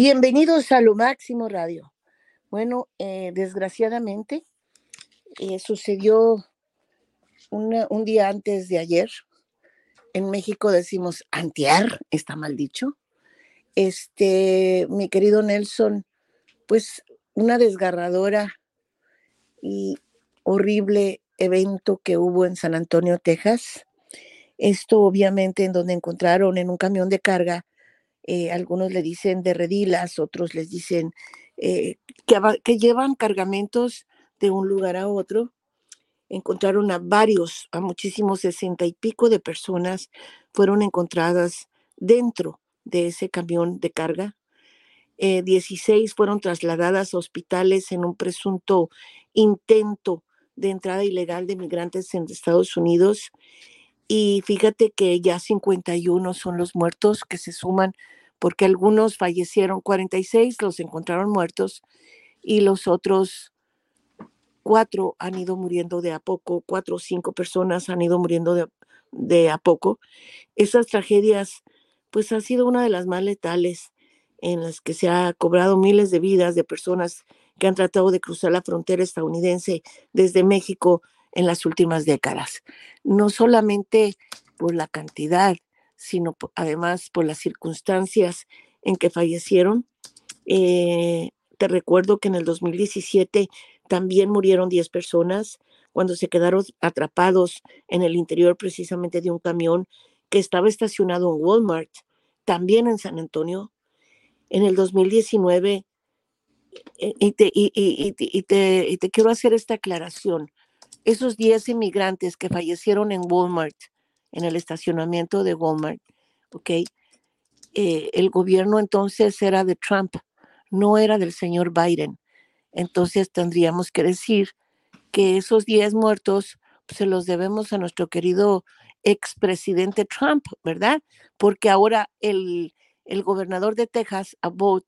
Bienvenidos a Lo Máximo Radio. Bueno, eh, desgraciadamente eh, sucedió un día antes de ayer. En México decimos antiar, está mal dicho. Este, mi querido Nelson, pues una desgarradora y horrible evento que hubo en San Antonio, Texas. Esto obviamente en donde encontraron en un camión de carga eh, algunos le dicen de redilas, otros les dicen eh, que, llevan cargamentos de un lugar a otro. Encontraron a varios, a muchísimos, sesenta y pico de personas fueron encontradas dentro de ese camión de carga. Eh, 16 fueron trasladadas a hospitales en un presunto intento de entrada ilegal de migrantes en Estados Unidos. Y fíjate que ya 51 son los muertos que se suman porque algunos fallecieron, 46 los encontraron muertos y los otros cuatro han ido muriendo de a poco, cuatro o cinco personas han ido muriendo de, de a poco. Esas tragedias, pues ha sido una de las más letales en las que se ha cobrado miles de vidas de personas que han tratado de cruzar la frontera estadounidense desde México en las últimas décadas. No solamente por la cantidad sino además por las circunstancias en que fallecieron. Eh, te recuerdo que en el 2017 también murieron 10 personas cuando se quedaron atrapados en el interior precisamente de un camión que estaba estacionado en Walmart, también en San Antonio. En el 2019, eh, y te, y te quiero hacer esta aclaración, esos 10 inmigrantes que fallecieron en Walmart en el estacionamiento de Walmart, ¿ok? Eh, el gobierno entonces era de Trump, no era del señor Biden. Entonces tendríamos que decir que esos 10 muertos pues, se los debemos a nuestro querido expresidente Trump, ¿verdad? Porque ahora el, el gobernador de Texas, Abbott,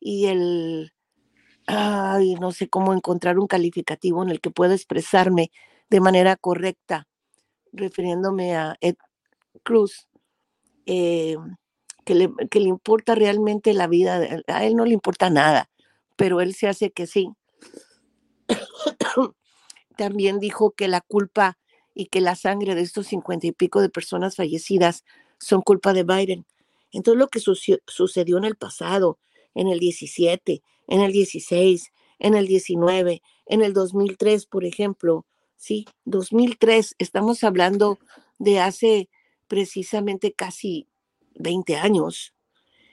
y el, ay, no sé cómo encontrar un calificativo en el que pueda expresarme de manera correcta refiriéndome a Ed Cruz, eh, que, le, que, le, importa realmente la vida, a él no le importa nada, pero él se hace que sí. También dijo que la culpa y que la sangre de estos cincuenta y pico de personas fallecidas son culpa de Biden. Entonces lo que sucedió en el pasado, en el 17, en el 16, en el 19, en el 2003, por ejemplo, sí, 2003, estamos hablando de hace precisamente casi 20 años.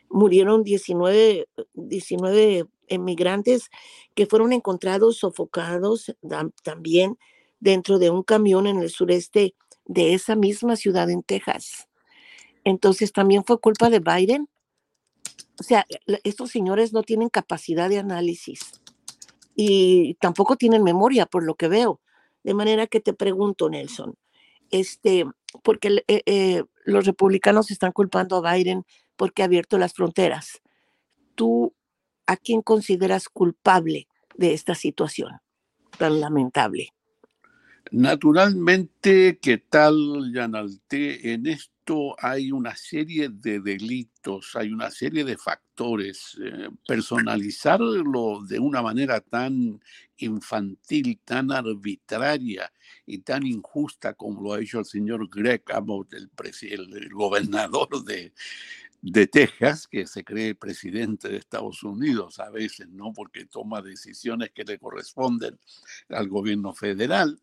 Murieron 19, 19 emigrantes que fueron encontrados sofocados también dentro de un camión en el sureste de esa misma ciudad en Texas. Entonces, ¿también fue culpa de Biden? O sea, estos señores no tienen capacidad de análisis y tampoco tienen memoria, por lo que veo. De manera que te pregunto, Nelson, este, porque eh, eh, los republicanos están culpando a Biden porque ha abierto las fronteras. ¿Tú a quién consideras culpable de esta situación tan lamentable? Naturalmente, ¿qué tal, Yanalte? En hay una serie de delitos, hay una serie de factores. Eh, personalizarlo de una manera tan infantil, tan arbitraria y tan injusta como lo ha hecho el señor Greg el gobernador de, de Texas, que se cree presidente de Estados Unidos a veces, ¿no? Porque toma decisiones que le corresponden al gobierno federal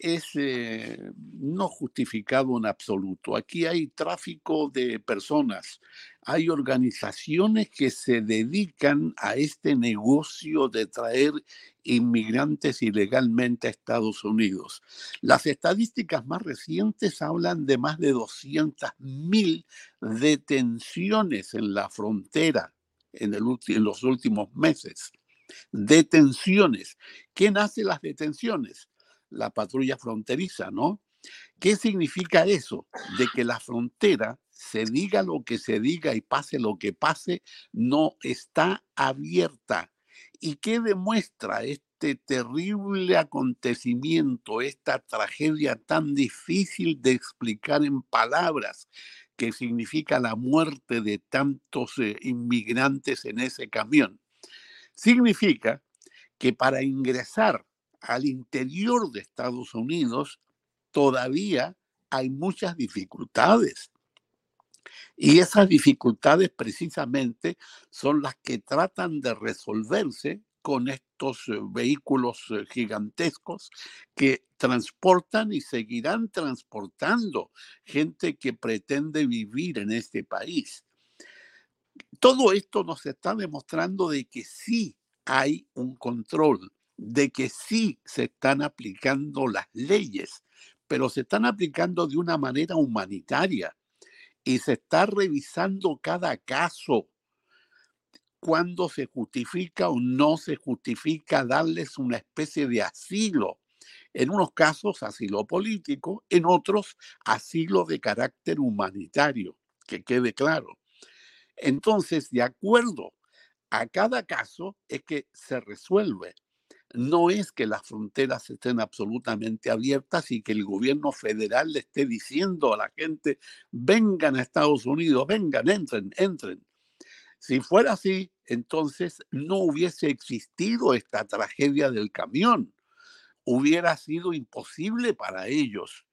es eh, no justificado en absoluto. Aquí hay tráfico de personas, hay organizaciones que se dedican a este negocio de traer inmigrantes ilegalmente a Estados Unidos. Las estadísticas más recientes hablan de más de 200.000 detenciones en la frontera en, en los últimos meses. Detenciones. ¿Quién hace las detenciones? La patrulla fronteriza, ¿no? ¿Qué significa eso? De que la frontera, se diga lo que se diga y pase lo que pase, no está abierta. ¿Y qué demuestra este terrible acontecimiento, esta tragedia tan difícil de explicar en palabras? que significa la muerte de tantos eh, inmigrantes en ese camión. Significa que para ingresar al interior de Estados Unidos todavía hay muchas dificultades. Y esas dificultades precisamente son las que tratan de resolverse con estos eh, vehículos eh, gigantescos que transportan y seguirán transportando gente que pretende vivir en este país. Todo esto nos está demostrando de que sí hay un control, de que sí se están aplicando las leyes, pero se están aplicando de una manera humanitaria y se está revisando cada caso cuando se justifica o no se justifica darles una especie de asilo. En unos casos asilo político, en otros asilo de carácter humanitario, que quede claro. Entonces, de acuerdo a cada caso es que se resuelve. No es que las fronteras estén absolutamente abiertas y que el gobierno federal le esté diciendo a la gente, vengan a Estados Unidos, vengan, entren, entren. Si fuera así, entonces no hubiese existido esta tragedia del camión. Hubiera sido imposible para ellos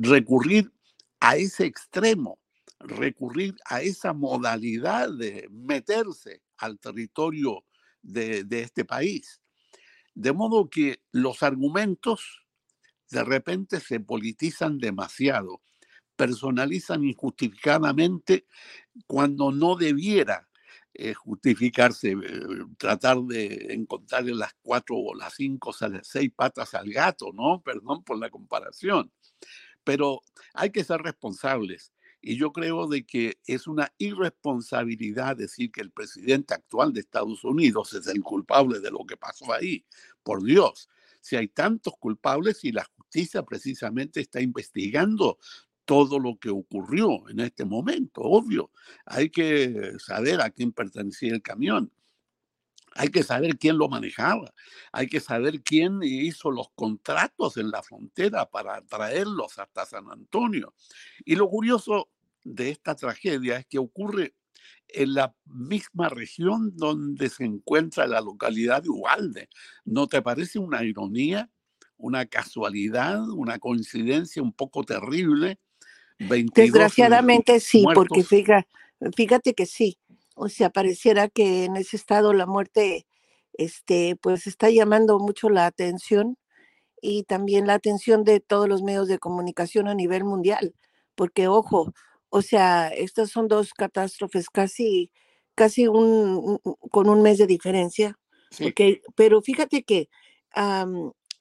recurrir a ese extremo recurrir a esa modalidad de meterse al territorio de, este país. De modo que los argumentos de repente se politizan demasiado, personalizan injustificadamente cuando no debiera eh, justificarse, eh, tratar de encontrarle las cuatro o las cinco seis patas al gato, ¿no? Perdón por la comparación. Pero hay que ser responsables y yo creo de que es una irresponsabilidad decir que el presidente actual de Estados Unidos es el culpable de lo que pasó ahí. Por Dios, si hay tantos culpables y la justicia precisamente está investigando todo lo que ocurrió en este momento, obvio. Hay que saber a quién pertenecía el camión. Hay que saber quién lo manejaba. Hay que saber quién hizo los contratos en la frontera para traerlos hasta San Antonio. Y lo curioso de esta tragedia es que ocurre en la misma región donde se encuentra la localidad de Ubalde. ¿No te parece una ironía, una casualidad, una coincidencia un poco terrible? Desgraciadamente sí, porque fíjate, fíjate que sí. O sea, pareciera que en ese estado la muerte este, pues está llamando mucho la atención y también la atención de todos los medios de comunicación a nivel mundial, porque ojo, o sea, estas son dos catástrofes casi, casi un, con un mes de diferencia. pero fíjate que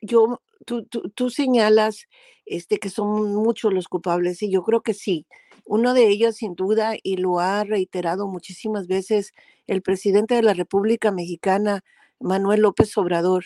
yo, tú, tú, señalas este, que son muchos los culpables y yo creo que sí. Uno de ellos, sin duda, y lo ha reiterado muchísimas veces el presidente de la República Mexicana, Manuel López Obrador,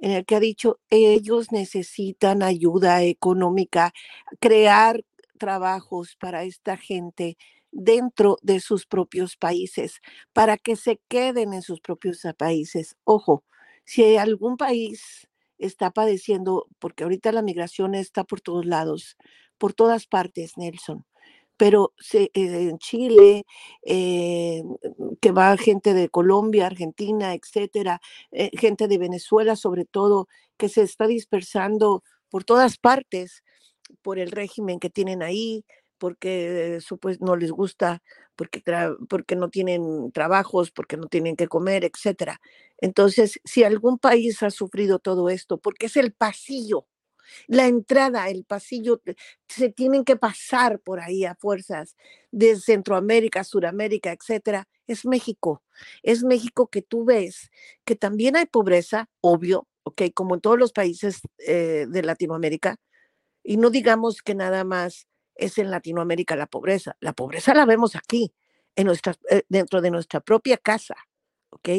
en el que ha dicho, ellos necesitan ayuda económica, crear trabajos para esta gente dentro de sus propios países, para que se queden en sus propios países. Ojo, si algún país está padeciendo, porque ahorita la migración está por todos lados, por todas partes, Nelson, pero eh, en Chile, eh, que va gente de Colombia, Argentina, etcétera, eh, gente de Venezuela sobre todo, que se está dispersando por todas partes, por el régimen que tienen ahí, porque pues, no les gusta, porque, porque no tienen trabajos, porque no tienen que comer, etc. Entonces, si algún país ha sufrido todo esto, porque es el pasillo, la entrada, el pasillo, se tienen que pasar por ahí a fuerzas de Centroamérica, Suramérica, etcétera, es México. Es México que tú ves que también hay pobreza, obvio, ok, como en todos los países eh, de Latinoamérica, y no digamos que nada más es en Latinoamérica la pobreza. La pobreza la vemos aquí, en nuestra, eh, dentro de nuestra propia casa, ¿ok?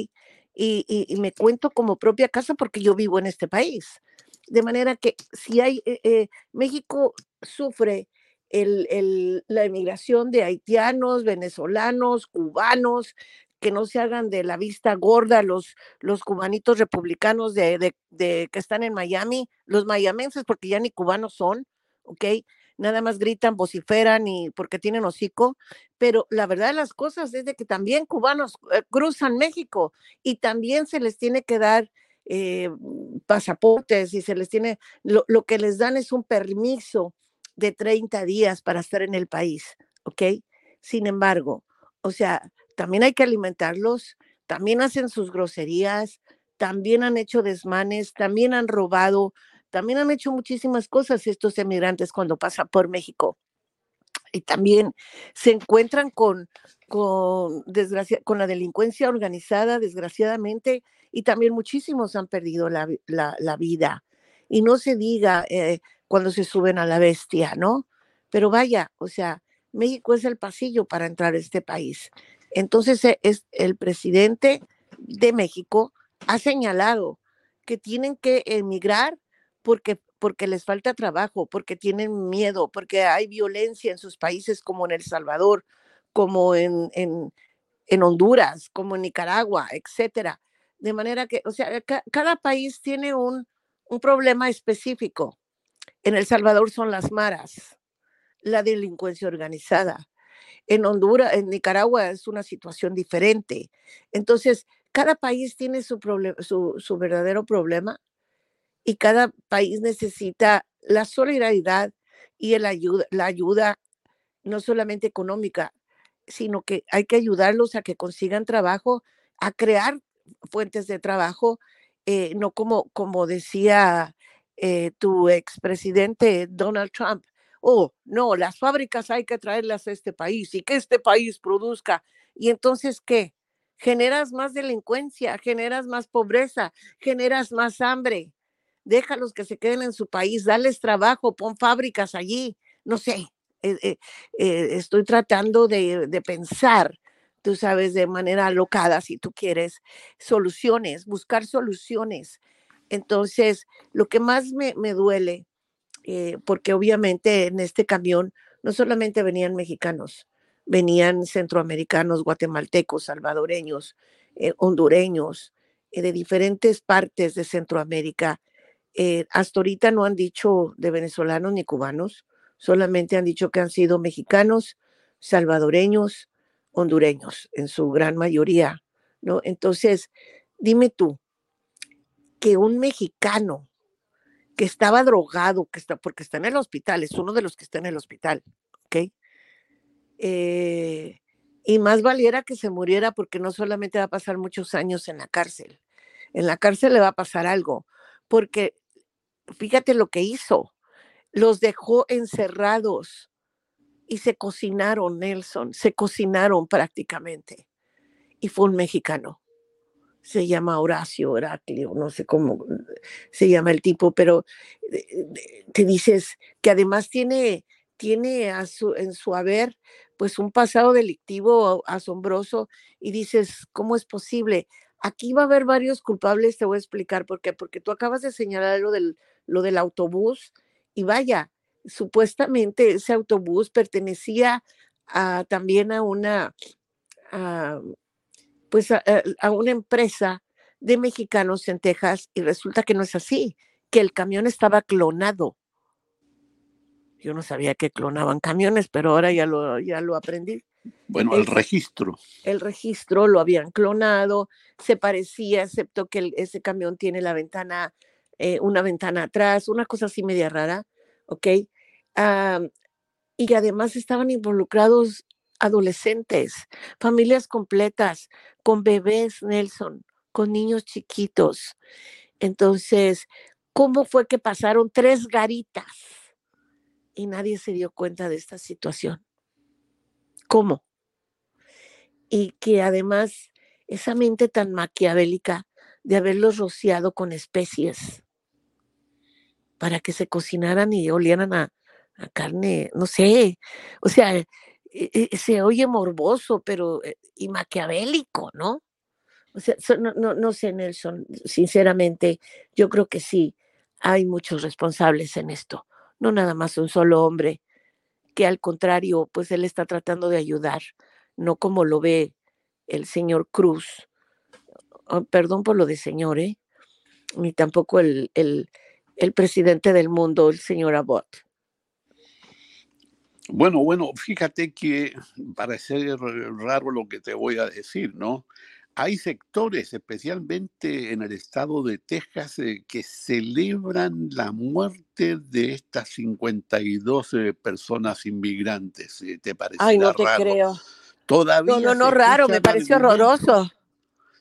Y, me cuento como propia casa porque yo vivo en este país. De manera que si hay, eh, eh, México sufre el, la emigración de haitianos, venezolanos, cubanos, que no se hagan de la vista gorda los, los cubanitos republicanos de, que están en Miami, los mayamenses, porque ya ni cubanos son, ¿ok? nada más gritan, vociferan y porque tienen hocico, pero la verdad de las cosas es de que también cubanos eh, cruzan México y también se les tiene que dar eh, pasaportes y se les tiene, lo, lo, que les dan es un permiso de 30 días para estar en el país, ¿ok? Sin embargo, o sea, también hay que alimentarlos, también hacen sus groserías, también han hecho desmanes, también han robado, también han hecho muchísimas cosas estos emigrantes cuando pasan por México. Y también se encuentran con, con, desgracia, con la delincuencia organizada, desgraciadamente, y también muchísimos han perdido la, la, vida. Y no se diga eh, cuando se suben a la bestia, ¿no? Pero vaya, o sea, México es el pasillo para entrar a este país. Entonces, e, es el presidente de México ha señalado que tienen que emigrar porque, porque les falta trabajo, porque tienen miedo, porque hay violencia en sus países como en El Salvador, como en, en, Honduras, como en Nicaragua, etcétera. De manera que, o sea, cada país tiene un, un problema específico. En El Salvador son las maras, la delincuencia organizada. En Honduras, en Nicaragua es una situación diferente. Entonces, cada país tiene su, su, su verdadero problema y cada país necesita la solidaridad y el ayuda, la ayuda no solamente económica, sino que hay que ayudarlos a que consigan trabajo, a crear fuentes de trabajo, eh, no como, como decía eh, tu expresidente Donald Trump, oh, no, las fábricas hay que traerlas a este país y que este país produzca. Y entonces, ¿qué? Generas más delincuencia, generas más pobreza, generas más hambre déjalos que se queden en su país, dales trabajo, pon fábricas allí, no sé, eh, eh, eh, estoy tratando de, de, pensar, tú sabes, de manera alocada, si tú quieres, soluciones, buscar soluciones. Entonces, lo que más me, me duele, porque obviamente en este camión no solamente venían mexicanos, venían centroamericanos, guatemaltecos, salvadoreños, hondureños, de diferentes partes de Centroamérica eh, hasta ahorita no han dicho de venezolanos ni cubanos, solamente han dicho que han sido mexicanos, salvadoreños, hondureños, en su gran mayoría, ¿no? Entonces, dime tú, que un mexicano que estaba drogado, que está, porque está en el hospital, es uno de los que está en el hospital, ¿ok? Eh, y más valiera que se muriera porque no solamente va a pasar muchos años en la cárcel, en la cárcel le va a pasar algo, porque fíjate lo que hizo, los dejó encerrados y se cocinaron, Nelson, se cocinaron prácticamente. Y fue un mexicano. Se llama Horacio Heraclio, no sé cómo se llama el tipo, pero eh, te dices que además tiene, tiene en su haber pues un pasado delictivo asombroso y dices, ¿cómo es posible? Aquí va a haber varios culpables, te voy a explicar por qué, porque tú acabas de señalar lo del, lo del autobús y vaya, supuestamente ese autobús pertenecía a, también a una, pues a, a una empresa de mexicanos en Texas y resulta que no es así, que el camión estaba clonado. Yo no sabía que clonaban camiones, pero ahora ya lo, ya lo aprendí. Bueno, el, registro. El registro lo habían clonado, se parecía, excepto que ese camión tiene la ventana, eh, una ventana atrás, una cosa así media rara, ¿ok? y además estaban involucrados adolescentes, familias completas, con bebés, Nelson, con niños chiquitos. Entonces, ¿cómo fue que pasaron tres garitas y nadie se dio cuenta de esta situación? cómo. Y que además esa mente tan maquiavélica de haberlos rociado con especies para que se cocinaran y olieran a, carne, no sé, o sea, se oye morboso, pero eh, y maquiavélico, ¿no? O sea, no, no, no sé, Nelson, sinceramente, yo creo que sí, hay muchos responsables en esto, no nada más un solo hombre que al contrario, pues él está tratando de ayudar, no como lo ve el señor Cruz. Perdón por lo de señor, ¿eh? ni tampoco el, el, el presidente del mundo, el señor Abbott. Bueno, bueno, fíjate que parece raro lo que te voy a decir, ¿no? Hay sectores, especialmente en el estado de Texas, eh, que celebran la muerte de estas 52 eh, personas inmigrantes. Eh, ¿Te parece Ay, no te creo. Todavía no, no, no, raro, me pareció horroroso.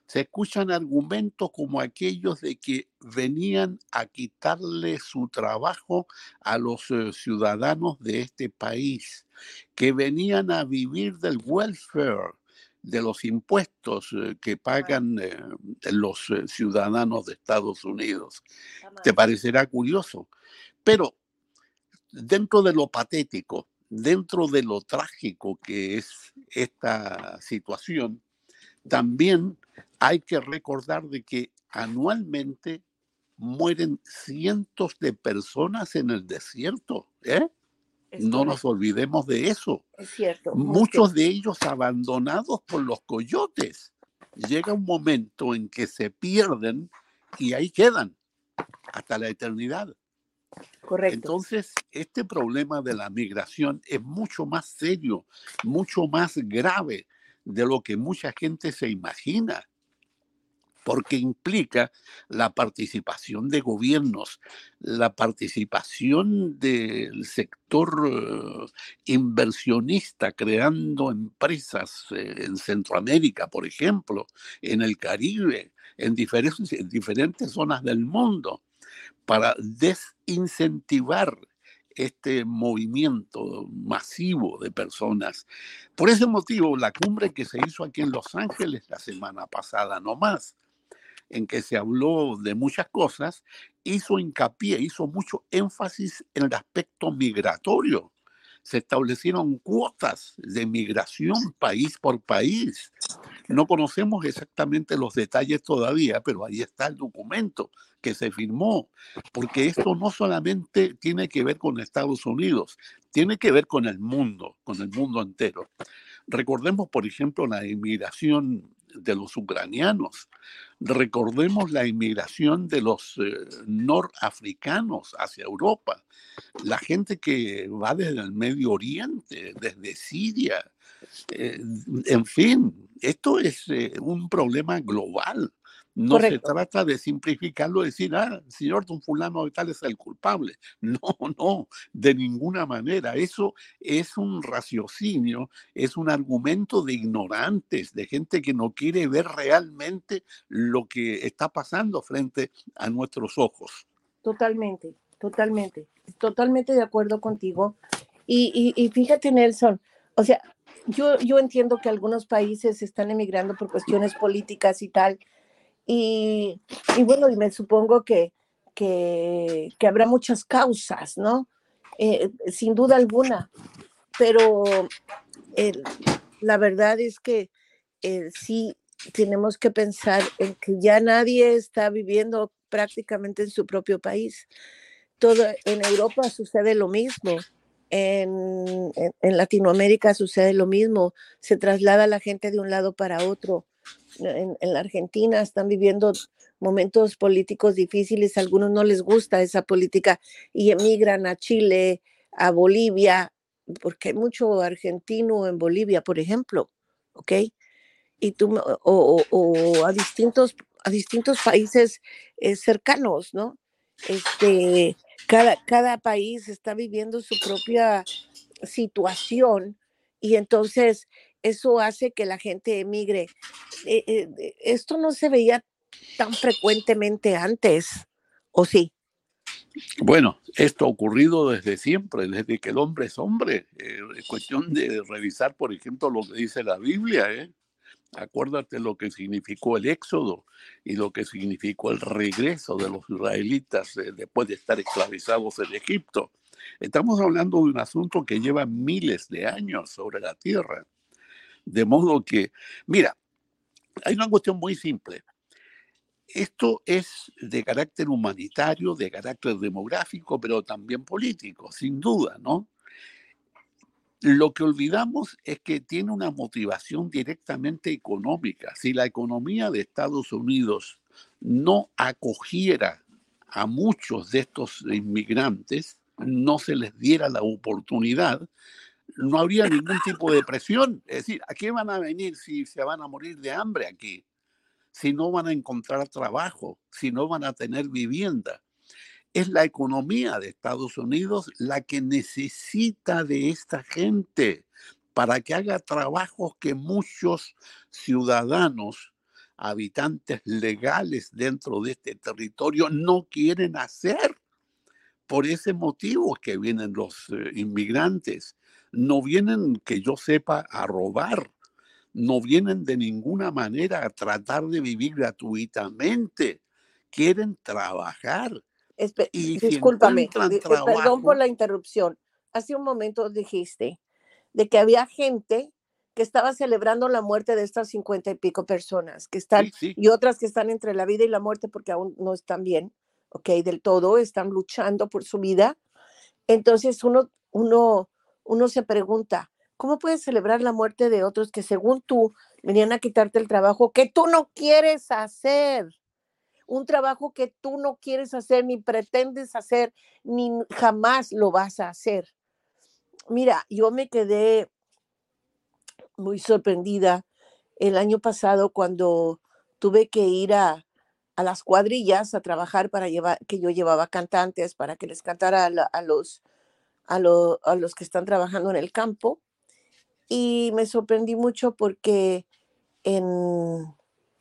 Se escuchan argumentos como aquellos de que venían a quitarle su trabajo a los ciudadanos de este país, que venían a vivir del welfare, de los impuestos eh, que pagan eh, los eh, ciudadanos de Estados Unidos. Te parecerá curioso, pero dentro de lo patético, dentro de lo trágico que es esta situación, también hay que recordar de que anualmente mueren cientos de personas en el desierto. ¿eh? no nos olvidemos de eso. Es cierto. Muchos de ellos abandonados por los coyotes. Llega un momento en que se pierden y ahí quedan hasta la eternidad. Correcto. Entonces, este problema de la migración es mucho más serio, mucho más grave de lo que mucha gente se imagina porque implica la participación de gobiernos, la participación del sector eh, inversionista creando empresas eh, en Centroamérica, por ejemplo, en el Caribe, en diferentes, en diferentes zonas del mundo, para desincentivar este movimiento masivo de personas. Por ese motivo, la cumbre que se hizo aquí en Los Ángeles la semana pasada, no más, en que se habló de muchas cosas, hizo hincapié, hizo mucho énfasis en el aspecto migratorio. Se establecieron cuotas de migración país por país. No conocemos exactamente los detalles todavía, pero ahí está el documento que se firmó, porque esto no solamente tiene que ver con Estados Unidos, tiene que ver con el mundo, con el mundo entero. Recordemos, por ejemplo, la inmigración de los ucranianos. Recordemos la inmigración de los eh, norafricanos hacia Europa, la gente que va desde el Medio Oriente, desde Siria. Eh, en fin, esto es eh, un problema global. No se trata de simplificarlo, decir, ah, señor don fulano de tal es el culpable. No, no, de ninguna manera. Eso es un raciocinio, es un argumento de ignorantes, de gente que no quiere ver realmente lo que está pasando frente a nuestros ojos. Totalmente, totalmente, totalmente de acuerdo contigo. Y, y, fíjate, Nelson, o sea, yo, yo entiendo que algunos países están emigrando por cuestiones políticas y tal, y, bueno, y me supongo que, que, habrá muchas causas, ¿no? Eh, sin duda alguna, pero la verdad es que eh, sí tenemos que pensar en que ya nadie está viviendo prácticamente en su propio país. Todo en Europa sucede lo mismo. En, en, Latinoamérica sucede lo mismo, se traslada la gente de un lado para otro en, la Argentina están viviendo momentos políticos difíciles, a algunos no les gusta esa política y emigran a Chile, a Bolivia, porque hay mucho argentino en Bolivia, por ejemplo, ¿ok? Y tú, o, a, distintos, a distintos países eh, cercanos, ¿no? Este, cada, cada país está viviendo su propia situación y entonces eso hace que la gente emigre. Eh, eh, esto no se veía tan frecuentemente antes, ¿o sí? Bueno, esto ha ocurrido desde siempre, desde que el hombre es hombre. Eh, es cuestión de revisar, por ejemplo, lo que dice la Biblia. ¿eh? Acuérdate lo que significó el éxodo y lo que significó el regreso de los israelitas después de estar esclavizados en Egipto. Estamos hablando de un asunto que lleva miles de años sobre la tierra. De modo que, mira, hay una cuestión muy simple. Esto es de carácter humanitario, de carácter demográfico, pero también político, sin duda, ¿no? Lo que olvidamos es que tiene una motivación directamente económica. Si la economía de Estados Unidos no acogiera a muchos de estos inmigrantes, no se les diera la oportunidad, no habría ningún tipo de presión. Es decir, ¿a qué van a venir si se van a morir de hambre aquí? Si no van a encontrar trabajo, si no van a tener vivienda. Es la economía de Estados Unidos la que necesita de esta gente para que haga trabajos que muchos ciudadanos, habitantes legales dentro de este territorio, no quieren hacer. Por ese motivo que vienen los eh, inmigrantes. No vienen, que yo sepa, a robar. No vienen de ninguna manera a tratar de vivir gratuitamente. Quieren trabajar. y discúlpame, perdón por la interrupción. Hace un momento dijiste de que había gente que estaba celebrando la muerte de estas cincuenta y pico personas, que están, y otras que están entre la vida y la muerte porque aún no están bien, ok, del todo, están luchando por su vida. Entonces uno, uno, uno se pregunta, ¿cómo puedes celebrar la muerte de otros que según tú venían a quitarte el trabajo que tú no quieres hacer? Un trabajo que tú no quieres hacer, ni pretendes hacer, ni jamás lo vas a hacer mira, yo me quedé muy sorprendida el año pasado cuando tuve que ir a, las cuadrillas a trabajar para llevar, que yo llevaba cantantes para que les cantara a, los, a, los que están trabajando en el campo. Y me sorprendí mucho porque en,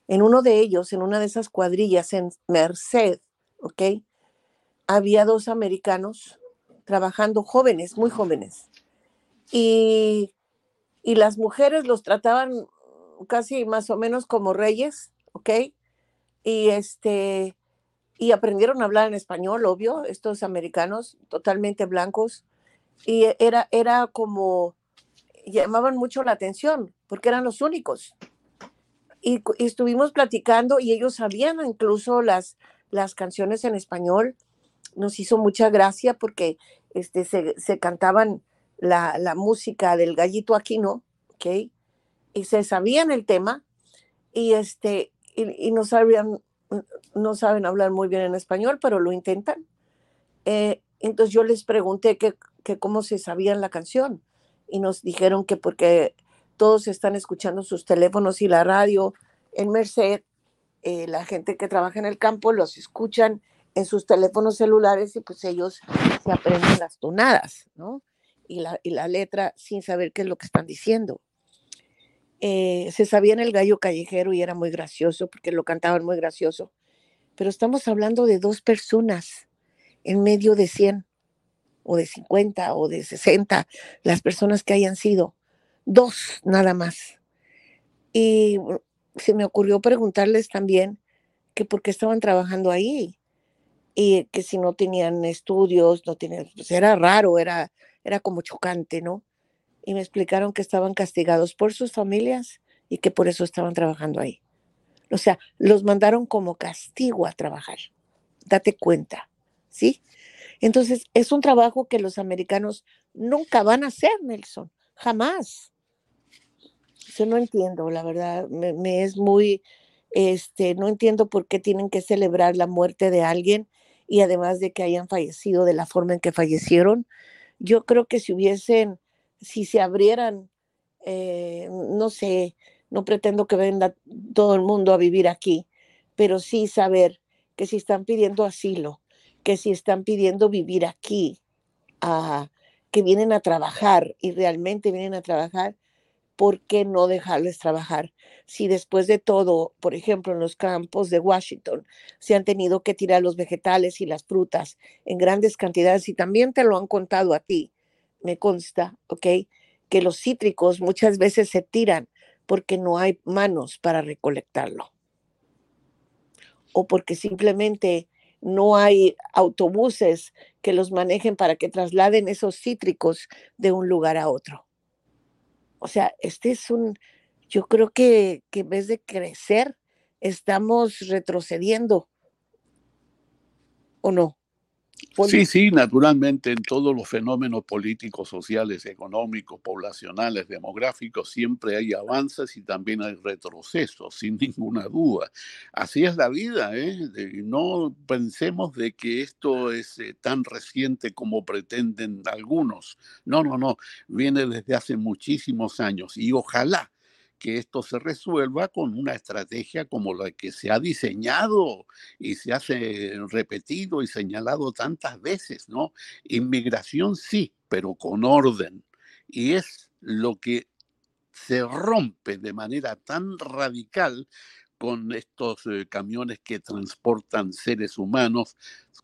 en uno de ellos, en una de esas cuadrillas, en Merced, ¿ok? Había dos americanos trabajando jóvenes, muy jóvenes. Y, las mujeres los trataban casi más o menos como reyes, ¿ok? Y este, y aprendieron a hablar en español, obvio, estos americanos totalmente blancos. Y era, era como, llamaban mucho la atención, porque eran los únicos. Y, estuvimos platicando y ellos sabían incluso las, las canciones en español. Nos hizo mucha gracia porque este, se, se cantaban la, música del gallito aquino, ¿ok? Y se sabían el tema y, este, y, no, sabían, no saben hablar muy bien en español, pero lo intentan. Eh, entonces yo les pregunté que, cómo se sabían la canción y nos dijeron que porque todos están escuchando sus teléfonos y la radio en Merced, eh, la gente que trabaja en el campo los escuchan en sus teléfonos celulares y pues ellos se aprenden las tonadas, ¿no? y la, letra sin saber qué es lo que están diciendo. Eh, se sabía el gallo callejero y era muy gracioso porque lo cantaban muy gracioso. Pero estamos hablando de dos personas en medio de 100 o de 50 o de 60, las personas que hayan sido. Dos nada más. Y se me ocurrió preguntarles también que por qué estaban trabajando ahí y que si no tenían estudios, no tenían, pues era raro, era era como chocante, ¿no? Y me explicaron que estaban castigados por sus familias y que por eso estaban trabajando ahí. O sea, los mandaron como castigo a trabajar. Date cuenta, ¿sí? Entonces, es un trabajo que los americanos nunca van a hacer, Nelson, jamás. Yo no entiendo, la verdad, me, es muy, este, no entiendo por qué tienen que celebrar la muerte de alguien y además de que hayan fallecido de la forma en que fallecieron, yo creo que si hubiesen, si se abrieran, eh, no sé, no pretendo que venga todo el mundo a vivir aquí, pero sí saber que si están pidiendo asilo, que si están pidiendo vivir aquí, ah, que vienen a trabajar y realmente vienen a trabajar, ¿por qué no dejarles trabajar? Si después de todo, por ejemplo, en los campos de Washington, se han tenido que tirar los vegetales y las frutas en grandes cantidades y también te lo han contado a ti, me consta, ¿ok? Que los cítricos muchas veces se tiran porque no hay manos para recolectarlo. O porque simplemente no hay autobuses que los manejen para que trasladen esos cítricos de un lugar a otro. O sea, este es un, yo creo que, en vez de crecer, estamos retrocediendo. ¿O no? Sí, sí, naturalmente en todos los fenómenos políticos, sociales, económicos, poblacionales, demográficos, siempre hay avances y también hay retrocesos, sin ninguna duda. Así es la vida, ¿eh? no pensemos de que esto es eh, tan reciente como pretenden algunos. No, no, no, viene desde hace muchísimos años y ojalá que esto se resuelva con una estrategia como la que se ha diseñado y se ha repetido y señalado tantas veces, ¿no? Inmigración sí, pero con orden. Y es lo que se rompe de manera tan radical con estos eh, camiones que transportan seres humanos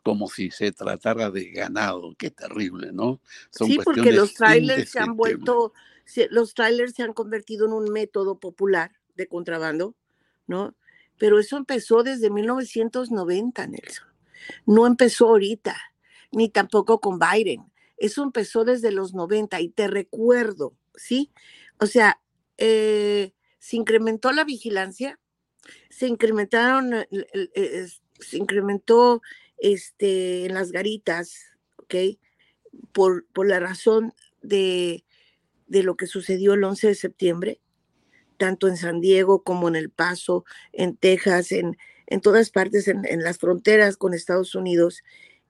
como si se tratara de ganado. Qué terrible, ¿no? sí, porque los trailers se han vuelto los trailers se han convertido en un método popular de contrabando, ¿no? Pero eso empezó desde 1990, Nelson. No empezó ahorita, ni tampoco con Biden. Eso empezó desde los 90 y te recuerdo, ¿sí? O sea, eh, se incrementó la vigilancia, se incrementaron, eh, se incrementó este, en las garitas, ¿ok? Por, por la razón de de lo que sucedió el 11 de septiembre, tanto en San Diego como en El Paso, en Texas, en, en todas partes, en, las fronteras con Estados Unidos,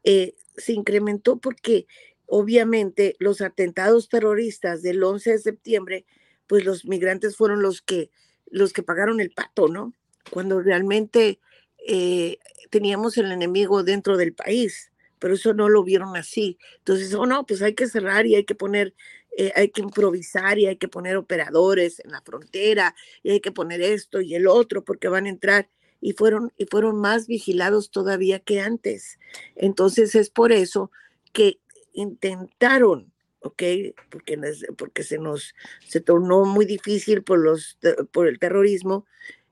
eh, se incrementó porque obviamente los atentados terroristas del 11 de septiembre, pues los migrantes fueron los que, los que pagaron el pato, ¿no? Cuando realmente eh, teníamos el enemigo dentro del país, pero eso no lo vieron así. Entonces, oh no, pues hay que cerrar y hay que poner eh, hay que improvisar y hay que poner operadores en la frontera y hay que poner esto y el otro porque van a entrar y fueron y fueron más vigilados todavía que antes. Entonces es por eso que intentaron, ¿ok? Porque, porque se nos se tornó muy difícil por los por el terrorismo.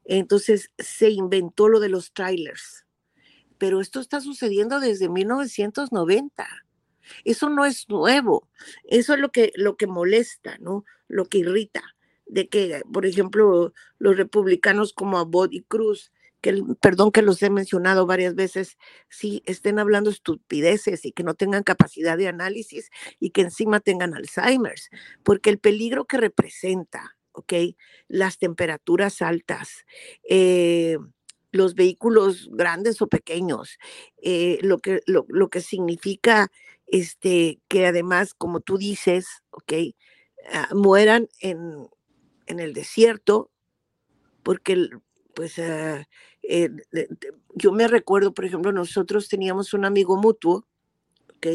Entonces se inventó lo de los trailers. Pero esto está sucediendo desde 1990. Eso no es nuevo. Eso es lo que, lo que molesta, ¿no? Lo que irrita. De que, por ejemplo, los republicanos como Abbott y Cruz, que perdón que los he mencionado varias veces, sí estén hablando estupideces y que no tengan capacidad de análisis y que encima tengan Alzheimer's, porque el peligro que representa, ¿ok? Las temperaturas altas, eh, los vehículos grandes o pequeños, eh, lo, que, lo, lo, que significa este, que además, como tú dices, ok, ah, mueran en, el desierto, porque pues eh, yo me recuerdo, por ejemplo, nosotros teníamos un amigo mutuo, ok,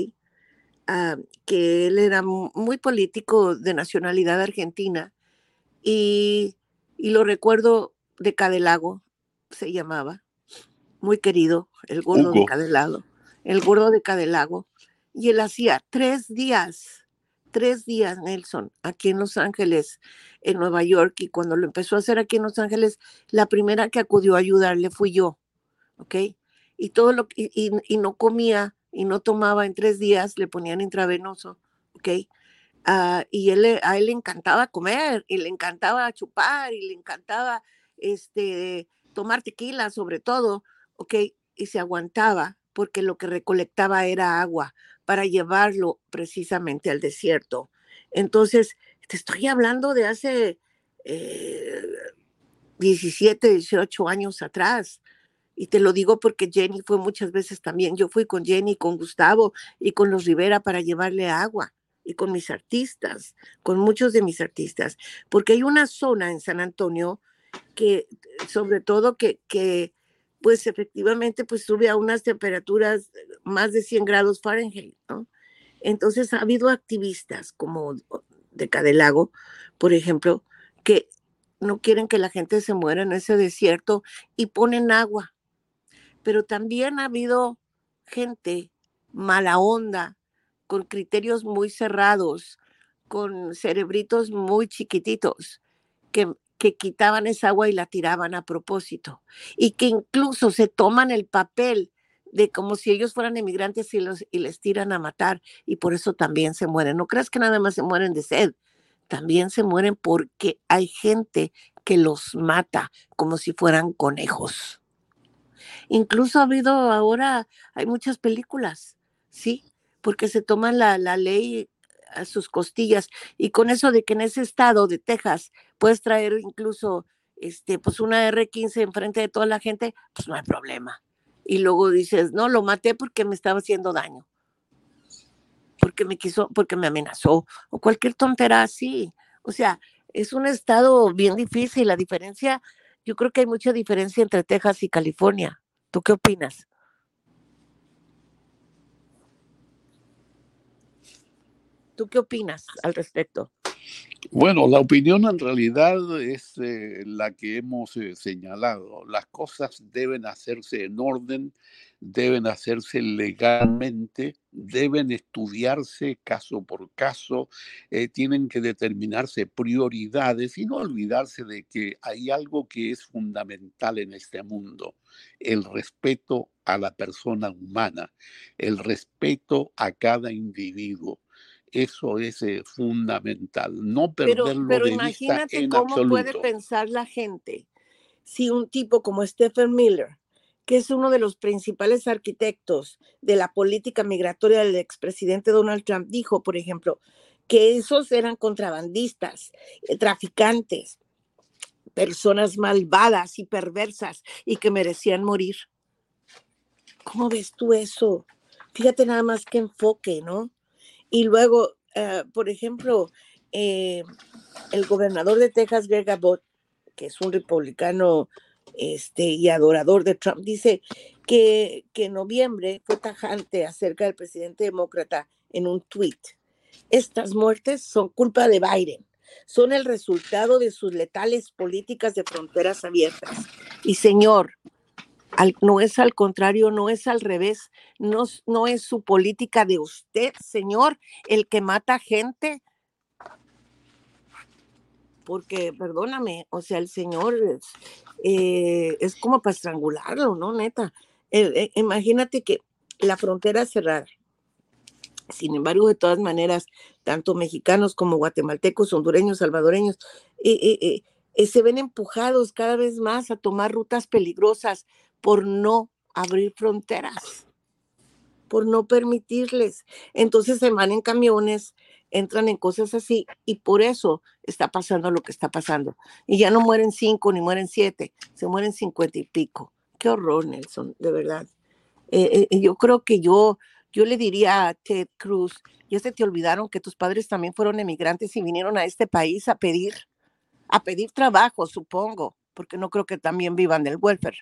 ah, que él era muy político de nacionalidad argentina y, y lo recuerdo de Cadelago, se llamaba, muy querido, el gordo de Cadelago, el gordo de Cadelago y él hacía tres días, tres días, Nelson, aquí en Los Ángeles, en Nueva York, y cuando lo empezó a hacer aquí en Los Ángeles, la primera que acudió a ayudarle fui yo, ¿ok? Y todo lo y, y, no comía y no tomaba en tres días, le ponían intravenoso, ¿ok? Ah, y él, a él le encantaba comer, y le encantaba chupar, y le encantaba este, tomar tequila sobre todo, ¿ok? Y se aguantaba porque lo que recolectaba era agua para llevarlo precisamente al desierto. Entonces, te estoy hablando de hace 17, eh, 18 años atrás. Y te lo digo porque Jenny fue muchas veces también. Yo fui con Jenny, con Gustavo y con los Rivera para llevarle agua y con mis artistas, con muchos de mis artistas, porque hay una zona en San Antonio que, sobre todo, que, que pues efectivamente pues sube a unas temperaturas más de 100 grados Fahrenheit, ¿no? Entonces ha habido activistas como de Cadelago, por ejemplo, que no quieren que la gente se muera en ese desierto y ponen agua. Pero también ha habido gente mala onda, con criterios muy cerrados, con cerebritos muy chiquititos, que que quitaban esa agua y la tiraban a propósito y que incluso se toman el papel de como si ellos fueran emigrantes y, los, y les tiran a matar y por eso también se mueren. No creas que nada más se mueren de sed, también se mueren porque hay gente que los mata como si fueran conejos. Incluso ha habido ahora, hay muchas películas ¿sí? Porque se toman la, la ley a sus costillas. Y con eso de que en ese estado de Texas puedes traer incluso este, pues una R15 enfrente de toda la gente, pues no hay problema. Y luego dices, no, lo maté porque me estaba haciendo daño. Porque me quiso, porque me amenazó, o cualquier tontera así. O sea, es un estado bien difícil. La diferencia, yo creo que hay mucha diferencia entre Texas y California. ¿Tú qué opinas? ¿Tú qué opinas al respecto? Bueno, la opinión en realidad es eh, la que hemos eh, señalado. Las cosas deben hacerse en orden, deben hacerse legalmente, deben estudiarse caso por caso, eh, tienen que determinarse prioridades y no olvidarse de que hay algo que es fundamental en este mundo, el respeto a la persona humana, el respeto a cada individuo eso es eh, fundamental, no perderlo pero, de imagínate vista cómo puede pensar la gente si un tipo como Stephen Miller, que es uno de los principales arquitectos de la política migratoria del expresidente Donald Trump, dijo, por ejemplo, que esos eran contrabandistas, eh, traficantes, personas malvadas y perversas y que merecían morir. ¿Cómo ves tú eso? Fíjate nada más que enfoque, ¿no? Y luego, eh, por ejemplo, eh, el gobernador de Texas, Greg Abbott, que es un republicano este, y adorador de Trump, dice que, que en noviembre fue tajante acerca del presidente demócrata en un tweet. Estas muertes son culpa de Biden, son el resultado de sus letales políticas de fronteras abiertas. Y señor, no es al contrario, no es al revés, no, no es su política de usted, señor, el que mata gente. Porque, perdóname, o sea, el señor es, eh, como para estrangularlo, ¿no? Neta. Eh, eh, imagínate que la frontera cerrada. Sin embargo, de todas maneras, tanto mexicanos como guatemaltecos, hondureños, salvadoreños, se ven empujados cada vez más a tomar rutas peligrosas por no abrir fronteras, por no permitirles. Entonces se van en camiones, entran en cosas así y por eso está pasando lo que está pasando. Y ya no mueren cinco ni mueren siete, se mueren cincuenta y pico. Qué horror, Nelson, de verdad. Eh, eh, yo creo que yo, yo le diría a Ted Cruz, ya se te olvidaron que tus padres también fueron emigrantes y vinieron a este país a pedir, a pedir trabajo, supongo, porque no creo que también vivan del welfare.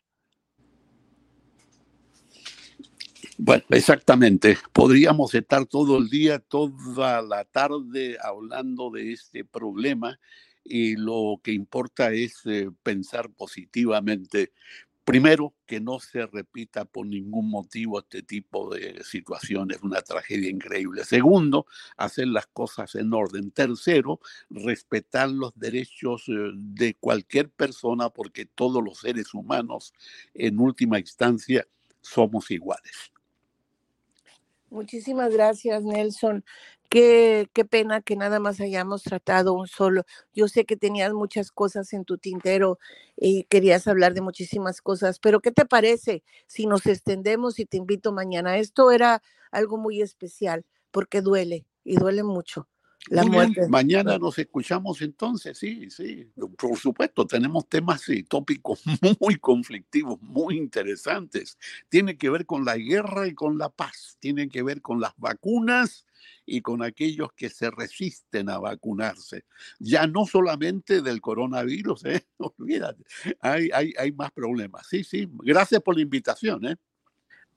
Bueno, exactamente. Podríamos estar todo el día, toda la tarde hablando de este problema y lo que importa es eh, pensar positivamente. Primero, que no se repita por ningún motivo este tipo de situaciones, una tragedia increíble. Segundo, hacer las cosas en orden. Tercero, respetar los derechos eh, de cualquier persona porque todos los seres humanos, en última instancia, somos iguales. Muchísimas gracias, Nelson. Qué, qué pena que nada más hayamos tratado un solo. Yo sé que tenías muchas cosas en tu tintero y querías hablar de muchísimas cosas, pero ¿qué te parece si nos extendemos y te invito mañana? Esto era algo muy especial porque duele y duele mucho la muerte. Mañana nos escuchamos entonces, sí, sí. Por supuesto, tenemos temas y tópicos muy conflictivos, muy interesantes. Tiene que ver con la guerra y con la paz. Tiene que ver con las vacunas y con aquellos que se resisten a vacunarse. Ya no solamente del coronavirus, ¿eh? olvídate, hay, hay, hay más problemas. Sí, sí, gracias por la invitación. ¿eh?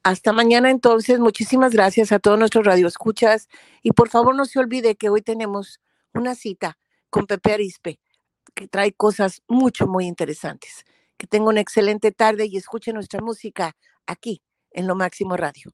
Hasta mañana entonces, muchísimas gracias a todos nuestros radioescuchas y por favor no se olvide que hoy tenemos una cita con Pepe Arispe que trae cosas mucho, muy interesantes. Que tenga una excelente tarde y escuche nuestra música aquí en Lo Máximo Radio.